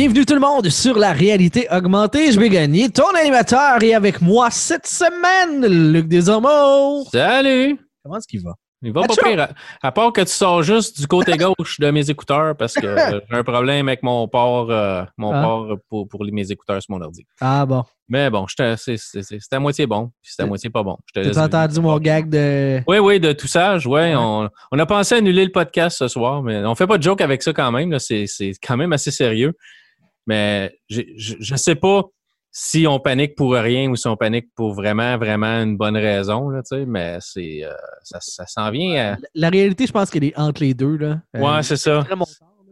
Bienvenue tout le monde sur la réalité augmentée. Je vais gagner ton animateur et avec moi cette semaine, Luc Desormeaux. Salut! Comment est-ce qu'il va? Il va pas pire. À, à part que tu sors juste du côté gauche de mes écouteurs parce que euh, j'ai un problème avec mon port, euh, mon Ah. port pour, mes écouteurs sur mon ordi. Ah bon. Mais bon, c'était à moitié bon, puis c'était à moitié pas bon. T'as entendu mon gag de. Oui, oui, de tout ça. Ouais, Ouais. On, on a pensé annuler le podcast ce soir, mais on fait pas de joke avec ça quand même. c'est quand même assez sérieux. Mais je je sais pas si on panique pour rien ou si on panique pour vraiment, vraiment une bonne raison, là, mais c'est euh, ça, ça s'en vient à... La réalité, je pense qu'elle est entre les deux. Là. Euh, Ouais, c'est ça. très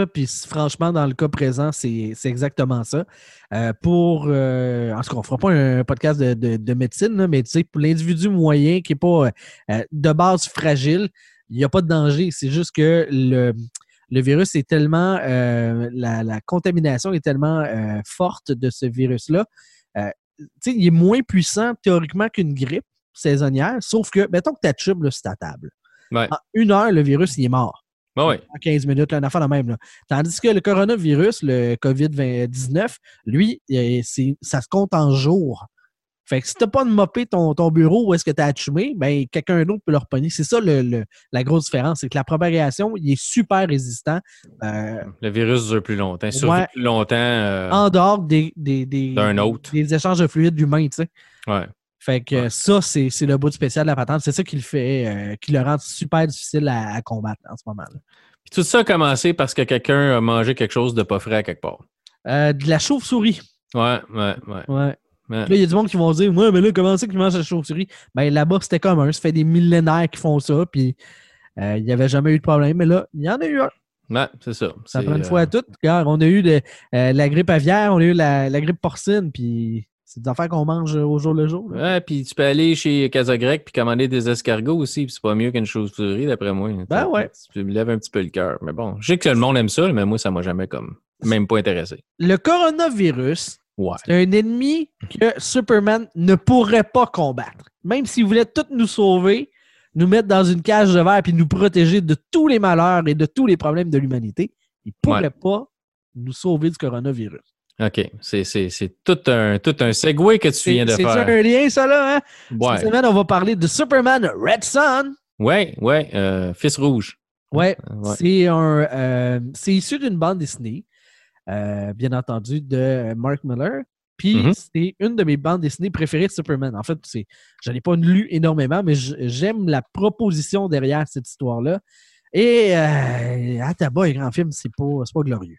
Puis franchement, dans le cas présent, c'est exactement ça. Euh, pour. Euh, en tout cas, on fera pas un podcast de, de- de médecine, là, mais tu sais, pour l'individu moyen qui n'est pas euh, euh, de base fragile, il n'y a pas de danger. C'est juste que le, le virus est tellement. euh, la, la contamination est tellement euh, forte de ce virus-là. Euh, tu sais, il est moins puissant théoriquement qu'une grippe saisonnière, sauf que, mettons que tu là, sur ta table. Ouais. En une heure, le virus, il est mort ouais. en 15 minutes, là, une affaire de même. Là. Tandis que le coronavirus, le COVID-19, lui, ça se compte en jours. Fait que si t'as pas de mopper ton, ton bureau où est-ce que tu as achumé, ben quelqu'un d'autre peut le repogner. C'est ça le, le- la grosse différence, c'est que la propagation, il est super résistant euh, Le virus dure plus longtemps, il survit Ouais. plus longtemps. euh, en dehors des, des, des, autre. des échanges de fluides humains, tu sais. ouais. Fait que Ouais. ça, c'est c'est le bout spécial de la patente. C'est ça qui le fait, euh, qui le rend super difficile à, à combattre en ce moment. là. Puis tout ça a commencé parce que quelqu'un a mangé quelque chose de pas frais à quelque part. De la chauve-souris. Ouais, ouais, ouais. Ouais. Là, il y a du monde qui vont dire Ouais, mais là, comment ça qu'ils mangent la chauve-souris? Ben là-bas, c'était commun. Ça fait des millénaires qui font ça, puis euh, il n'y avait jamais eu de problème. Mais là, il y en a eu un. Ouais, c'est ça. Ça C'est, prend une euh, fois à toutes. On a eu de, euh, la grippe aviaire, on a eu la, la grippe porcine, puis c'est des affaires qu'on mange au jour le jour. là. Ouais, puis tu peux aller chez Casagrec puis commander des escargots aussi, puis c'est pas mieux qu'une chauve-souris, d'après moi. Ben ouais. Tu me lèves un petit peu le cœur. Mais bon, je sais que le monde aime ça, mais moi, ça m'a jamais comme même pas intéressé. Le coronavirus, Ouais. c'est un ennemi que Superman ne pourrait pas combattre. Même s'il voulait tout nous sauver, nous mettre dans une cage de verre puis nous protéger de tous les malheurs et de tous les problèmes de l'humanité, il ne pourrait Ouais. pas nous sauver du coronavirus. OK. C'est, c'est, c'est tout un, tout un segue que tu C'est viens de c'est faire. un lien, ça, là? Hein? Cette semaine, on va parler de Superman Red Son. Ouais, ouais. euh, Fils rouge. Ouais, Ouais. c'est un, euh, c'est issu d'une bande dessinée, euh, bien entendu, de Mark Miller. Puis Mhm. c'est une de mes bandes dessinées préférées de Superman. En fait, c'est, je n'ai pas lu énormément, mais j'aime la proposition derrière cette histoire-là. Et euh, à tabac, un grand film, c'est pas, pas glorieux.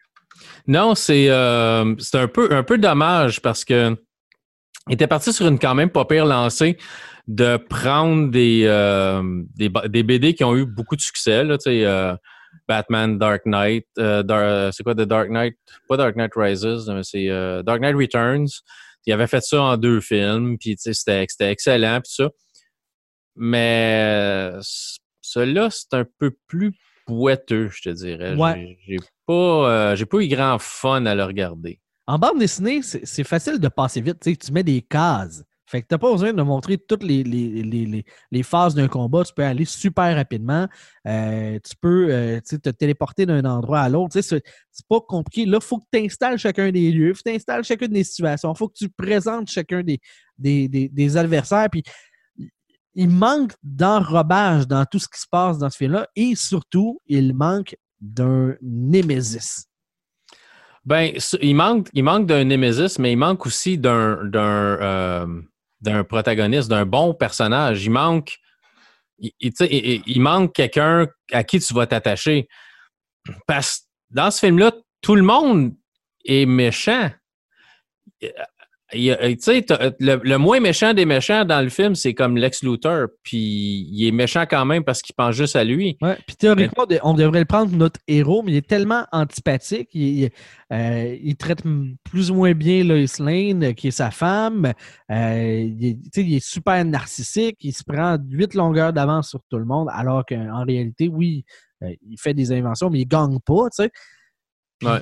Non, c'est euh, c'est un peu, un peu dommage parce que il était parti sur une quand même pas pire lancée de prendre des, euh, des, BD qui ont eu beaucoup de succès. Là, euh, Batman, Dark Knight, euh, Dar- c'est quoi The Dark Knight? Pas Dark Knight Rises, mais c'est euh, Dark Knight Returns. Il avait fait ça en deux films, puis c'était excellent, puis ça. Mais euh, celui-là, c'est un peu plus boiteux, je te dirais. Ouais. J'ai- pas, euh, j'ai pas eu grand fun à le regarder. En bande dessinée, c'est facile de passer vite. Tu mets des cases. Fait que tu n'as pas besoin de montrer toutes les, les, les- les- phases d'un combat. Tu peux aller super rapidement. Euh, tu peux euh, te téléporter d'un endroit à l'autre. C'est pas compliqué. Là, il faut que tu installes chacun des lieux. Faut que tu installes chacune des situations. Il faut que tu présentes chacun des, des, des- des adversaires. Puis, il manque d'enrobage dans tout ce qui se passe dans ce film-là. Et surtout, il manque d'un Némésis. Ben, il manque, il manque d'un Nemesis, mais il manque aussi d'un, d'un, protagoniste, d'un bon personnage. Il manque, il manque quelqu'un à qui tu vas t'attacher. Parce que dans ce film-là, tout le monde est méchant. Tu sais, t'as- le, le moins méchant des méchants dans le film, c'est comme Lex Luthor. Puis il est méchant quand même parce qu'il pense juste à lui. Ouais, puis théoriquement, on devrait le prendre notre héros, mais il est tellement antipathique. Il, euh, il traite plus ou moins bien Lois Lane, euh, qui est sa femme. Euh, il, il est super narcissique. Il se prend huit longueurs d'avance sur tout le monde, alors qu'en réalité, oui, euh, il fait des inventions, mais il gagne pas, tu sais. Puis, Ouais.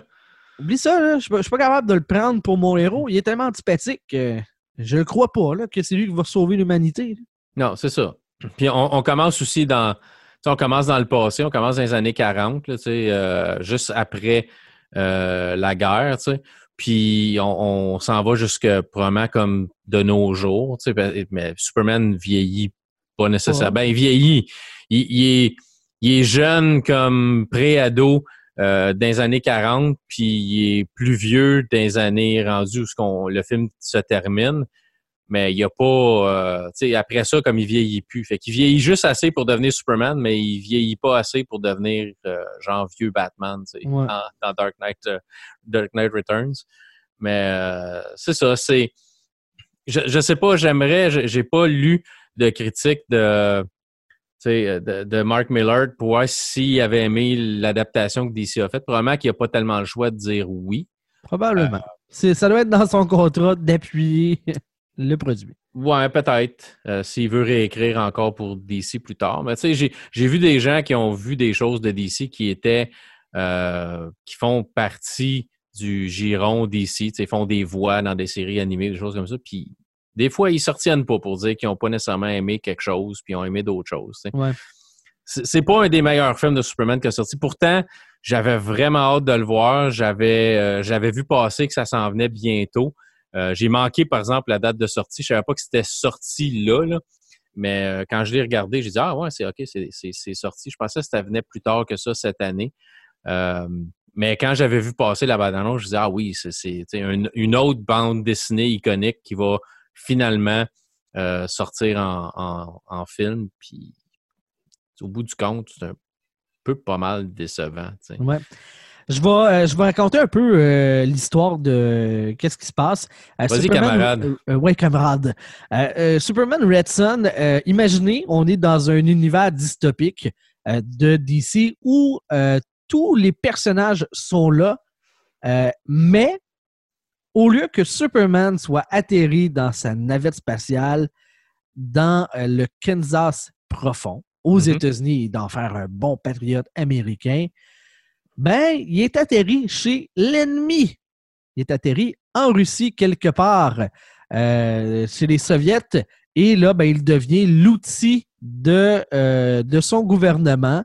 Oublie ça, là, je suis pas- je suis pas capable de le prendre pour mon héros. Il est tellement antipathique que je ne crois pas là, que c'est lui qui va sauver l'humanité. Non, c'est ça. Puis on, on commence aussi dans. On commence dans le passé, on commence dans les années 40, là, euh, juste après la guerre, tu sais. Puis on, s'en va jusque probablement comme de nos jours, sais, mais Superman vieillit pas nécessairement. Ben, il vieillit. Il, est, il est jeune comme pré-ado euh, dans les années 40, puis il est plus vieux dans les années rendues où le film se termine. Mais il y a pas, euh, tu sais, après ça, comme il vieillit plus. Fait qu'il vieillit juste assez pour devenir Superman, mais il vieillit pas assez pour devenir euh, genre vieux Batman, tu sais, dans, Dark Knight, Dark Knight Returns. Mais c'est ça, c'est, je, je sais pas, j'aimerais, j'ai pas lu de critiques de, de, de, Mark Millard pour voir s'il avait aimé l'adaptation que DC a faite. Probablement qu'il n'a pas tellement le choix de dire oui. Probablement. ça doit être dans son contrat d'appuyer le produit. Ouais, peut-être. Euh, s'il veut réécrire encore pour DC plus tard. Mais tu sais, j'ai vu des gens qui ont vu des choses de DC qui étaient euh, qui font partie du giron DC, ils font des voix dans des séries animées, des choses comme ça, puis des fois, ils sortiennent pas pour dire qu'ils n'ont pas nécessairement aimé quelque chose, puis ils ont aimé d'autres choses. Ouais. C'est pas un des meilleurs films de Superman qui a sorti. Pourtant, j'avais vraiment hâte de le voir. J'avais euh, j'avais vu passer que ça s'en venait bientôt. Euh, j'ai manqué, par exemple, la date de sortie. Je savais pas que c'était sorti là, mais euh, quand je l'ai regardé, j'ai dit Ah ouais, c'est OK, c'est sorti. Je pensais que ça venait plus tard que ça cette année. mais quand j'avais vu passer la bande-annonce, je disais Ah oui, c'est une, une autre bande dessinée iconique qui va finalement euh, sortir en, film. Puis au bout du compte, c'est un peu pas mal décevant. Ouais. Je vais, euh, je vais raconter un peu euh, l'histoire de qu'est-ce qui se passe. Vas-y, camarade. oui, camarade. Superman Red Son, imaginez, on est dans un univers dystopique de DC où tous les personnages sont là, mais au lieu que Superman soit atterri dans sa navette spatiale dans euh, le Kansas profond, aux mm-hmm. États-Unis, et d'en faire un bon patriote américain, ben, il est atterri chez l'ennemi. Il est atterri en Russie quelque part, euh, chez les Soviets, et là, ben, il devient l'outil de, euh, de son gouvernement.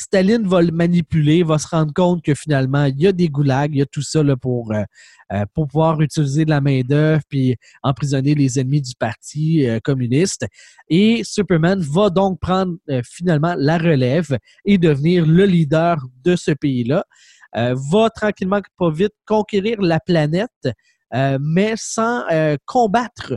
Staline va le manipuler, va se rendre compte que finalement, il y a des goulags, il y a tout ça pour, euh, euh, pour pouvoir utiliser de la main-d'œuvre puis emprisonner les ennemis du Parti euh, communiste. Et Superman va donc prendre finalement la relève et devenir le leader de ce pays-là. va tranquillement, pas vite, conquérir la planète, mais sans combattre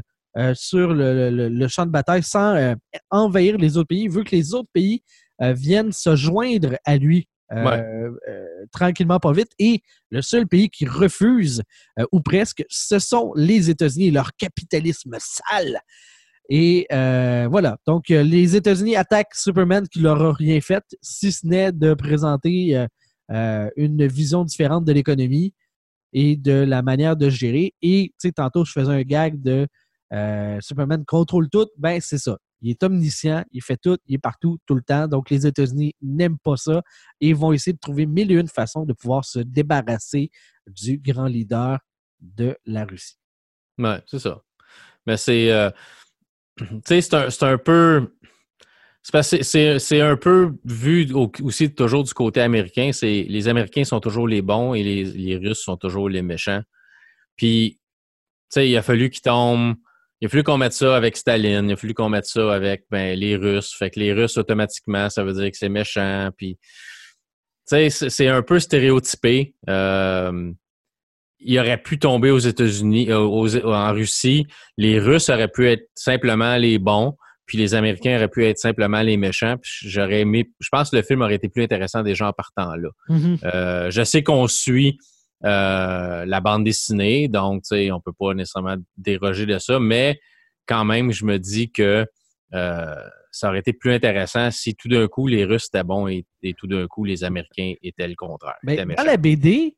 sur le, champ de bataille, sans envahir les autres pays, vu que les autres pays viennent se joindre à lui euh, euh, tranquillement, pas vite. Et le seul pays qui refuse, ou presque, ce sont les États-Unis et leur capitalisme sale. Et voilà. Donc, les États-Unis attaquent Superman qui leur a rien fait, si ce n'est de présenter une vision différente de l'économie et de la manière de gérer. Et, tu sais, tantôt, je faisais un gag de Superman contrôle tout. Ben, c'est ça. Il est omniscient, il fait tout, il est partout, tout le temps. Donc, les États-Unis n'aiment pas ça et vont essayer de trouver mille et une façons de pouvoir se débarrasser du grand leader de la Russie. Oui, c'est ça. Mais c'est. Euh, tu sais, c'est un, peu. C'est un peu vu aussi toujours du côté américain. C'est les Américains sont toujours les bons et les, les Russes sont toujours les méchants. Puis, tu sais, il a fallu qu'ils tombent il a fallu qu'on mette ça avec Staline, il a fallu qu'on mette ça avec ben, les Russes. Fait que les Russes, automatiquement, ça veut dire que c'est méchant. Puis, tu sais, c'est un peu stéréotypé. Euh, il aurait pu tomber aux États-Unis, euh, en Russie. Les Russes auraient pu être simplement les bons, puis les Américains auraient pu être simplement les méchants. j'aurais aimé, je pense que le film aurait été plus intéressant déjà en partant là. Mm-hmm. Euh, je sais qu'on suit euh, la bande dessinée, donc on ne peut pas nécessairement déroger de ça, mais quand même, je me dis que euh, ça aurait été plus intéressant si tout d'un coup les Russes étaient bons et, tout d'un coup les Américains étaient le contraire. Mais dans la BD,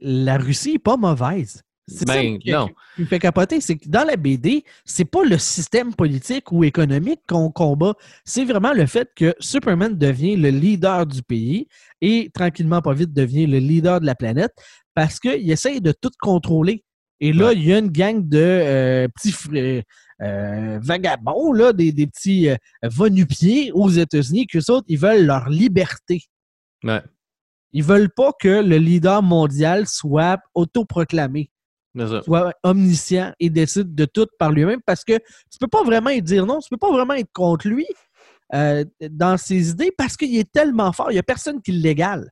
la Russie n'est pas mauvaise. C'est ben, ça qui, me fait capoter, c'est que dans la BD, c'est pas le système politique ou économique qu'on combat, c'est vraiment le fait que Superman devient le leader du pays et tranquillement, pas vite, devient le leader de la planète parce qu'il essaye de tout contrôler. Et là, il y a une gang de euh, petits euh, vagabonds, là, des, petits euh, va aux États-Unis, qu'eux autres, ils veulent leur liberté. Ouais. Ils veulent pas que le leader mondial soit autoproclamé, soit omniscient et décide de tout par lui-même parce que tu peux pas vraiment y dire non, tu peux pas vraiment être contre lui euh, dans ses idées parce qu'il est tellement fort, il y a personne qui l'égale.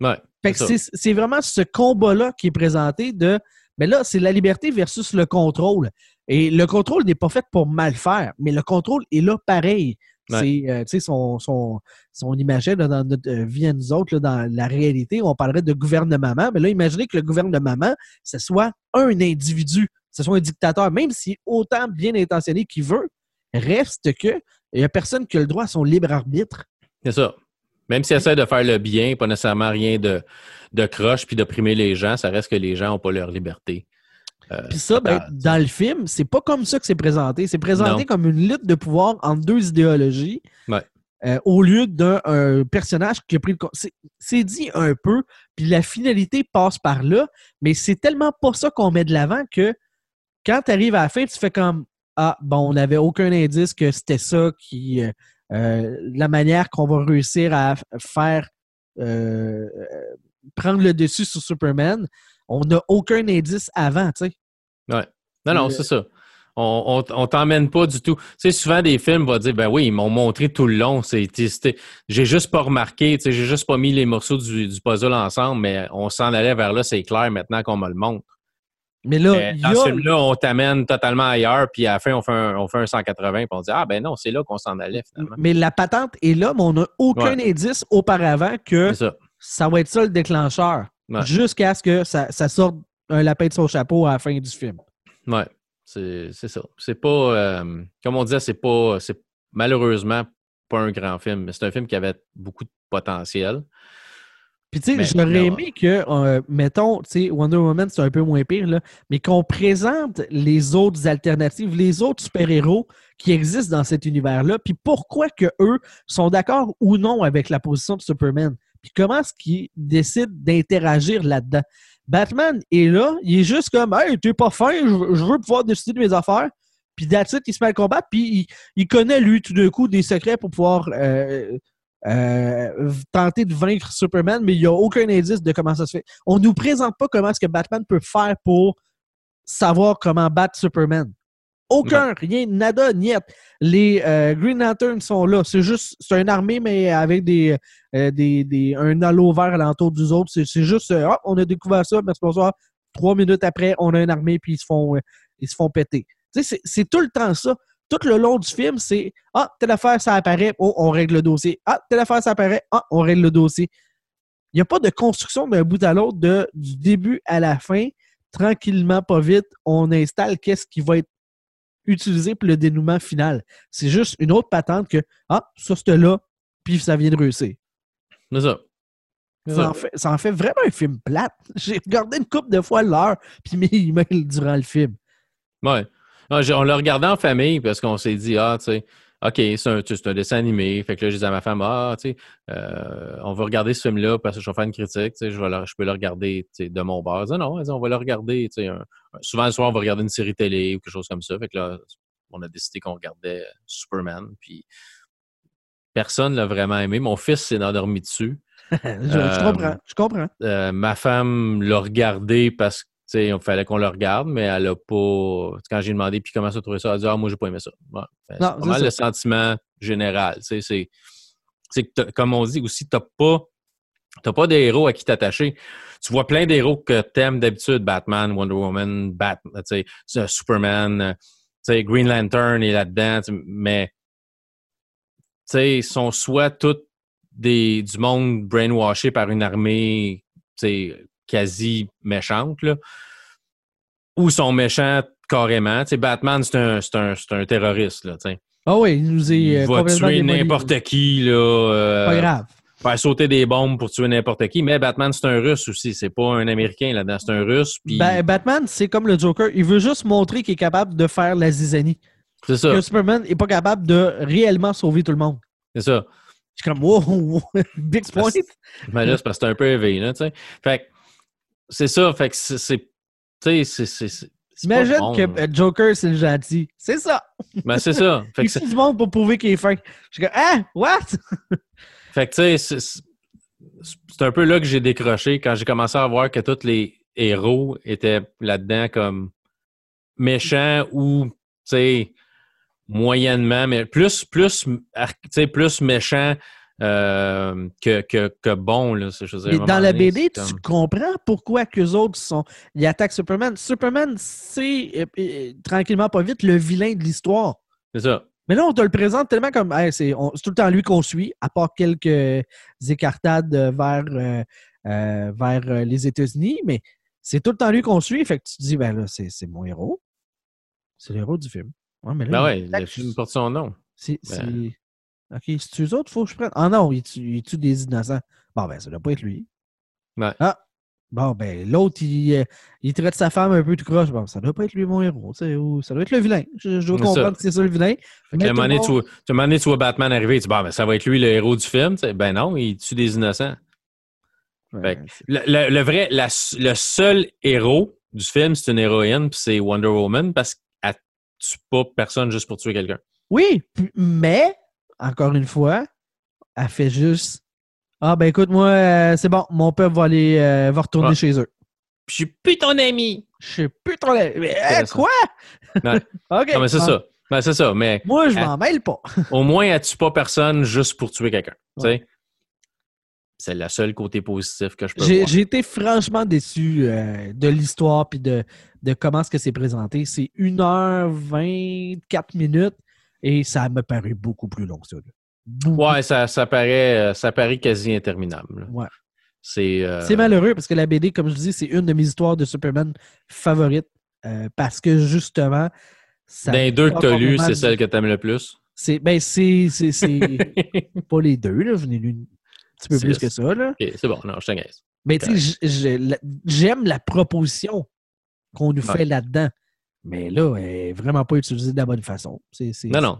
Ouais. Fait que ça. c'est vraiment ce combat-là qui est présenté de. Mais là, c'est la liberté versus le contrôle. Et le contrôle n'est pas fait pour mal faire, mais le contrôle est là pareil. Ouais. C'est, euh, son, son, son imageait là, dans notre euh, vie à nous autres, là, dans la réalité, on parlerait de gouvernement. Mais là, imaginez que le gouvernement, ce soit un individu, ce soit un dictateur, même s'il est autant bien intentionné qu'il veut, reste que il n'y a personne qui a le droit à son libre arbitre. C'est ça. Même s'ils essaient de faire le bien, pas nécessairement rien de, de croche puis d'opprimer les gens, ça reste que les gens n'ont pas leur liberté. Euh, Puis ça, ben, dans le film, c'est pas comme ça que c'est présenté. C'est présenté Non. comme une lutte de pouvoir entre deux idéologies. Ouais. euh, au lieu d'un un personnage qui a pris le. C'est dit un peu, puis la finalité passe par là, mais c'est tellement pas ça qu'on met de l'avant que quand tu arrives à la fin, tu fais comme Ah, bon, on n'avait aucun indice que c'était ça qui. euh, euh, la manière qu'on va réussir à faire. euh, euh, prendre le dessus sur Superman. On n'a aucun indice avant, tu sais. Non, non, Le- c'est ça. On, on, on t'emmène pas du tout. Tu sais, souvent des films vont dire, ben oui, ils m'ont montré tout le long. J'ai juste pas remarqué, tu sais, j'ai juste pas mis les morceaux du, du puzzle ensemble, mais on s'en allait vers là, c'est clair maintenant qu'on me le montre. Mais là, dans a- ce film-là, on t'amène totalement ailleurs, puis à la fin, on fait un, on fait un 180, puis on dit, ah ben non, c'est là qu'on s'en allait finalement. mais la patente est là, mais on n'a aucun indice auparavant que ça. ça va être ça le déclencheur. Ouais. Jusqu'à ce que ça, ça sorte un lapin de son chapeau à la fin du film. Ouais, c'est c'est ça. C'est pas, euh, comme on disait, c'est pas, c'est malheureusement pas un grand film, mais c'est un film qui avait beaucoup de potentiel. Puis tu sais, j'aurais aimé que, euh, mettons, tu sais, Wonder Woman, c'est un peu moins pire, là, mais qu'on présente les autres alternatives, les autres super-héros qui existent dans cet univers-là, puis pourquoi que eux sont d'accord ou non avec la position de Superman, puis comment est-ce qu'ils décident d'interagir là-dedans? Batman est là, il est juste comme « Hey, t'es pas fin, je, veux- je veux pouvoir décider de mes affaires », puis it, il se met à combattre, puis il, il connaît, lui, tout d'un coup, des secrets pour pouvoir euh, euh, tenter de vaincre Superman, mais il n'y a aucun indice de comment ça se fait. On nous présente pas comment est-ce que Batman peut faire pour savoir comment battre Superman. Aucun, rien, nada, niet. Les euh, Green Lanterns sont là. C'est juste, c'est une armée, mais avec des, euh, des, des- un halo vert alentour des autres. C'est c'est juste, euh, Ah, on a découvert ça, merci bonsoir. Trois minutes après, on a une armée, puis ils se font, ils se font péter. C'est tout le temps ça. Tout le long du film, c'est Ah, telle affaire, ça apparaît, oh, on règle le dossier. Ah, telle affaire, ça apparaît, ah, on règle le dossier. Il n'y a pas de construction d'un bout à l'autre, du début à la fin. Tranquillement, pas vite, on installe qu'est-ce qui va être utilisé pour le dénouement final. C'est juste une autre patente que Ah, ça c'était là, puis ça vient de réussir. C'est ça. C'est Ça ça. en, fait, ça en fait vraiment un film plate. J'ai regardé une couple de fois l'heure, puis mes emails durant le film. Ouais. Non, j'ai- on l'a regardé en famille parce qu'on s'est dit, ah, tu sais, OK, c'est un, dessin animé. Fait que là, j'ai dit à ma femme, ah, tu sais, euh, on va regarder ce film-là parce que je vais faire une critique, tu sais, je, vais le- je peux le regarder tu sais, de mon bord. Dit, non, on va le regarder, tu sais, un- un- souvent le soir, on va regarder une série télé ou quelque chose comme ça. Fait que là, on a décidé qu'on regardait Superman, puis personne l'a vraiment aimé. Mon fils s'est endormi dessus. je, je Euh, comprends, je comprends. Euh, ma femme l'a regardé parce que sais, il fallait qu'on le regarde, mais elle a pas. Quand j'ai demandé puis comment ça trouvé ça, elle a dit Ah, moi, j'ai pas aimé ça. Ouais. C'est ça. le sentiment général. tu sais, C'est que, t'as- comme on dit aussi, tu n'as pas, t'as pas des héros à qui t'attacher. Tu vois plein d'héros que tu aimes d'habitude Batman, Wonder Woman, Bat, tu sais, euh, Superman, euh, Green Lantern est là-dedans, mais tu sais, ils sont soit tous des, du monde brainwashé par une armée quasi méchante, là, ou sont méchants carrément. Tu sais, Batman, c'est un, un, un terroriste. Là. Ah oui, il nous est Il euh, va tuer n'importe qui, là, euh, Pas grave. faire sauter des bombes pour tuer n'importe qui. Mais Batman, c'est un Russe aussi. C'est pas un Américain là-dedans, c'est un Russe. Ben, Batman, c'est comme le Joker. Il veut juste montrer qu'il est capable de faire la zizanie. c'est ça. Que Superman n'est pas capable de réellement sauver tout le monde. C'est ça. Je suis comme, wow, big point. Mais là, c'est parce que c'est un peu éveillé, là, tu sais. Fait que c'est ça. Fait que c'est. Tu sais, c'est- Imagine bon, que Joker, c'est le gentil. C'est ça. Ben, c'est ça. Fait Il que, c'est- faut du monde pour prouver qu'il est fin. Je suis comme, ah, what? fait que, tu sais, c'est- un peu là que j'ai décroché quand j'ai commencé à voir que tous les héros étaient là-dedans comme méchants ou, tu sais, moyennement, mais plus, plus, tu sais, plus méchants euh, que, que, que bon. Là, je dire, dans la donné, BD, tu comme- comprends pourquoi qu'eux autres sont. Ils attaquent Superman. Superman, c'est euh, euh, tranquillement pas vite le vilain de l'histoire. C'est ça. Mais là, on te le présente tellement comme Hey, c'est tout le temps lui qu'on suit, à part quelques écartades vers, vers les États-Unis, mais c'est tout le temps lui qu'on suit. Fait que tu te dis, ben là, c'est mon héros. C'est le héros du film. Ouais, mais là, Ben il ouais, attaque- le film porte son nom. c'est. Ben. Ok, c'est eux autres, faut que je prenne. Ah non, il tue, il tue des innocents. Bon, ben, ça doit pas être lui. Ouais. Ah! Bon, ben, l'autre, il, euh, il traite sa femme un peu tout croche. Bon, ça doit pas être lui, mon héros. ou ça doit être le vilain. Je, je dois C'est ça. comprendre que c'est ça le vilain. Fait que moment tu tu- donné, tu vois Batman arriver, tu dis, bon, ben, ça va être lui le héros du film. Ben non, il tue des innocents. Ouais, Le, le- le vrai, la- le seul héros du film, c'est une héroïne, puis c'est Wonder Woman, parce qu'elle tue pas personne juste pour tuer quelqu'un. Oui, mais, encore une fois, elle fait juste. Ah, ben écoute, moi, euh, c'est bon, mon peuple va aller euh, va retourner Ouais. chez eux. Je suis plus ton ami. Je sais plus trop. Mais, hein, ça. quoi? OK. Non, mais c'est bon. ça. Ben, c'est ça. Mais Moi, je m'en mêle pas. au moins, elle tue pas personne juste pour tuer quelqu'un. Ouais. C'est le seul côté positif que je peux voir. j'ai été franchement déçu euh, de l'histoire puis de, de comment ce que c'est présenté. C'est 1h24 minutes et ça m'a paru beaucoup plus long que ça. Ouais, ça, ça, paraît, euh, ça paraît quasi interminable. Ouais. C'est euh, C'est malheureux parce que la BD, comme je dis, c'est une de mes histoires de Superman favorites euh, parce que justement, ça Dans les deux que tu as lues, c'est celle que tu aimes le plus? C'est ben c'est pas les deux là, j'en ai lu un petit peu plus que ça là. C'est bon, non, je te niaise. Mais tu sais, j'aime la proposition qu'on nous Ouais. fait là-dedans. Mais là, elle est vraiment pas utilisée de la bonne façon. C'est Non, non.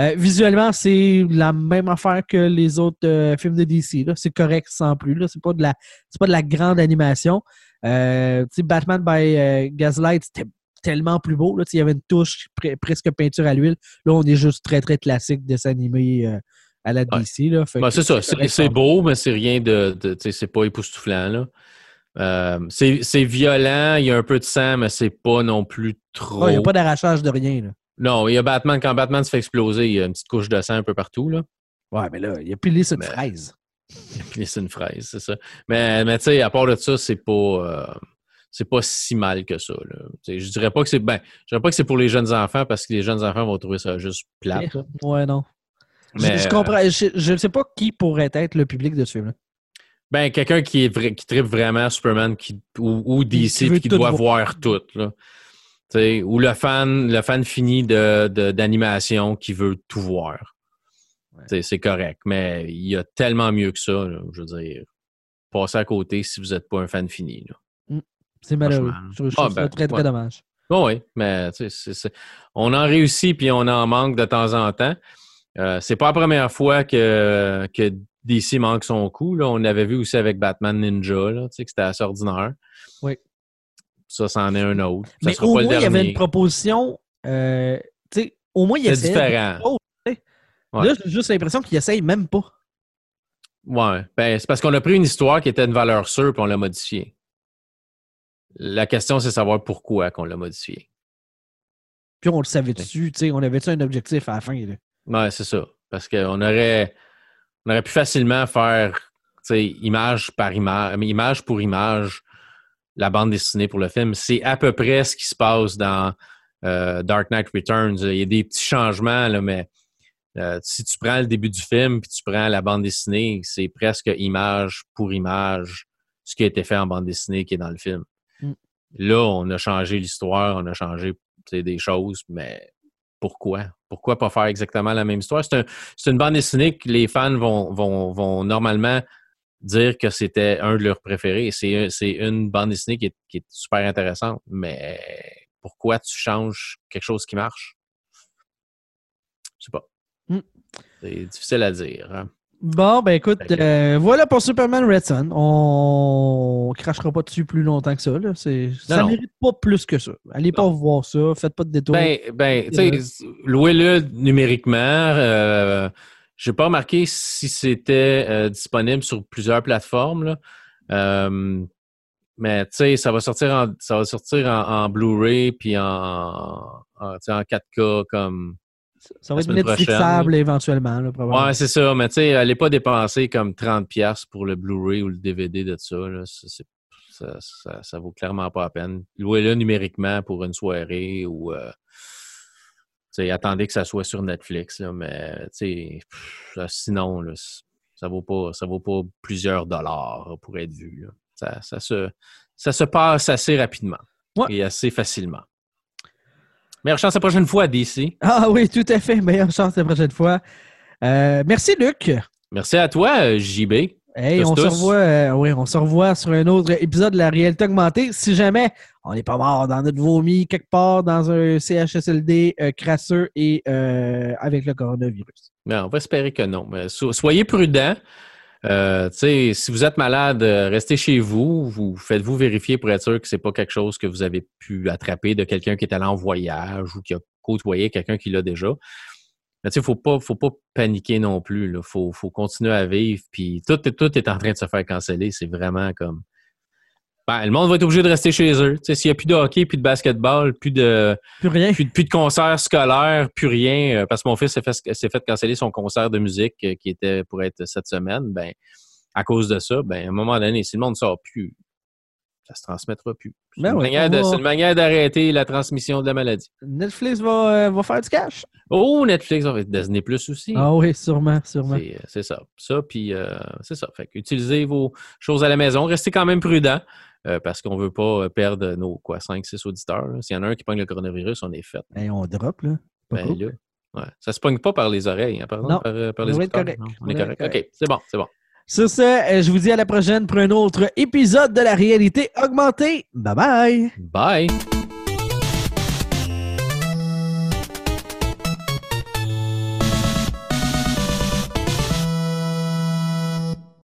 Euh, visuellement, c'est la même affaire que les autres euh, films de DC. C'est correct sans plus. là. C'est pas de la pas de la grande animation. Euh, Batman by Gaslight, c'était tellement plus beau. Là. Il y avait une touche pre- presque peinture à l'huile. Là, on est juste très, très classique dessin animé euh, à la. DC. Ben, c'est ça, c'est beau, mais c'est rien de. de- c'est pas époustouflant. Là. Euh, c'est violent, il y a un peu de sang, mais c'est pas non plus trop. Il n'y a pas d'arrachage de rien. Là. Non, il y a Batman, quand Batman se fait exploser, il y a une petite couche de sang un peu partout. Là. Ouais, mais là, il n'y a plus les une Mais- fraise. Puis c'est une fraise, c'est ça. Mais, mais tu sais, à part de ça, c'est pas. euh, c'est pas si mal que ça. Là. Je dirais pas que c'est. Ben, je dirais pas que c'est pour les jeunes enfants parce que les jeunes enfants vont trouver ça juste plate. là. Ouais, non. Je- Mais, je, comprends. Je ne sais pas qui pourrait être le public de ce film-là. Ben, quelqu'un qui est vrai, qui tripe vraiment Superman qui, ou, ou Qui DC qui tout doit voir. voir tout. Là. Ou le fan, le fan fini de, de- d'animation qui veut tout voir. Ouais. C'est correct. Mais il y a tellement mieux que ça. là, je veux dire, passez à côté si vous n'êtes pas un fan fini. Là. C'est malheureux. Je, je Ah, trouve ça ben, très, très ouais. dommage. Bon, oui, mais tu sais, c'est- c'est- on en réussit puis on en manque de temps en temps. Euh, c'est pas la première fois que, que DC manque son coup. Là. On avait vu aussi avec Batman Ninja, là, tu sais, que c'était assez ordinaire. Oui. Ça, c'en est un autre. Ça Mais sera au pas moins, le il y avait une proposition. euh, tu sais, au moins, il C'est différent. Tu sais. Ouais. Là, j'ai juste l'impression qu'il essaye même pas. Ouais. Ben, c'est parce qu'on a pris une histoire qui était une valeur sûre puis on l'a modifiée. La question, c'est savoir pourquoi qu'on l'a modifiée. Puis on le savait dessus. tu sais, On avait-tu un objectif à la fin? Là? Ouais, c'est ça. Parce qu'on aurait, on aurait pu facilement faire image par image, image pour image, la bande dessinée pour le film. C'est à peu près ce qui se passe dans euh, Dark Knight Returns. Il y a des petits changements, là, mais euh, si tu prends le début du film puis tu prends la bande dessinée, c'est presque image pour image ce qui a été fait en bande dessinée qui est dans le film. Mm. Là, on a changé l'histoire, on a changé des choses, mais pourquoi? Pourquoi pas faire exactement la même histoire? C'est un- c'est une bande dessinée que les fans vont, vont, vont normalement dire que c'était un de leurs préférés. C'est un- c'est une bande dessinée qui est, qui est super intéressante, mais pourquoi tu changes quelque chose qui marche? Je sais pas. Mm. C'est difficile à dire. hein. Bon, ben écoute, euh, voilà pour Superman Red Son. On crachera pas dessus plus longtemps que ça. Là. C'est- Ça non. mérite pas plus que ça. Allez pas voir ça. Faites pas de détour. Ben, ben tu sais, louez-le numériquement. euh, Je n'ai pas remarqué si c'était euh, disponible sur plusieurs plateformes. Là. Euh, mais tu sais, ça va sortir en, ça va sortir en, Blu-ray puis en, en, 4K comme. Ça va être Netflixable éventuellement, là, probablement. Ouais, c'est ça. Mais tu sais, allez pas dépenser comme 30$ pour le Blu-ray ou le DVD de ça. Là. Ça, ça, ça, vaut clairement pas la peine. Louez-le numériquement pour une soirée ou. Euh, attendez que ça soit sur Netflix, là, mais sinon, ça vaut pas ça vaut pas plusieurs dollars pour être vu. Ça, ça, se, ça se passe assez rapidement et assez facilement. Meilleure chance la prochaine fois, DC. Ah oui, tout à fait. Meilleure chance la prochaine fois. Euh, merci, Luc. Merci à toi, JB. Hey, on se revoit, euh, oui, on se revoit sur un autre épisode de la réalité augmentée. Si jamais on n'est pas mort dans notre vomi quelque part dans un CHSLD euh, crasseux et euh, avec le coronavirus. on va espérer que non. Soyez prudents. Si vous êtes malade, restez chez vous. Vous faites-vous vérifier pour être sûr que ce n'est pas quelque chose que vous avez pu attraper de quelqu'un qui est allé en voyage ou qui a côtoyé quelqu'un qui l'a déjà. Mais tu sais, faut pas, faut pas paniquer non plus. Il faut, faut continuer à vivre. Puis tout, tout est en train de se faire canceller. C'est vraiment comme. Ben, le monde va être obligé de rester chez eux. S'il n'y a plus de hockey, plus de basketball, plus de. Plus rien. Plus, de concerts scolaires, plus rien. Euh, parce que mon fils s'est fait, fait canceller son concert de musique euh, qui était pour être cette semaine. Ben, à cause de ça, ben, à un moment donné, si le monde ne sort plus, ça se transmettra plus. C'est ben une, manière d'arrêter la transmission de la maladie. Netflix va, euh, va faire du cash. Oh, Netflix va faire Disney Plus aussi. Ah oui, sûrement, sûrement. C'est ça. Ça, puis euh, c'est ça. Fait utilisez vos choses à la maison. Restez quand même prudent. Parce qu'on ne veut pas perdre nos quoi, 5-6 auditeurs. S'il y en a un qui pogne le coronavirus, on est fait. Et on drop, là. Ben, là ouais. Ça ne se pogne pas par les oreilles, hein, pardon, par, par, les auditeurs. On est correct. OK, c'est bon, c'est bon. Sur ce, euh, je vous dis à la prochaine pour un autre épisode de la réalité augmentée. Bye bye. Bye.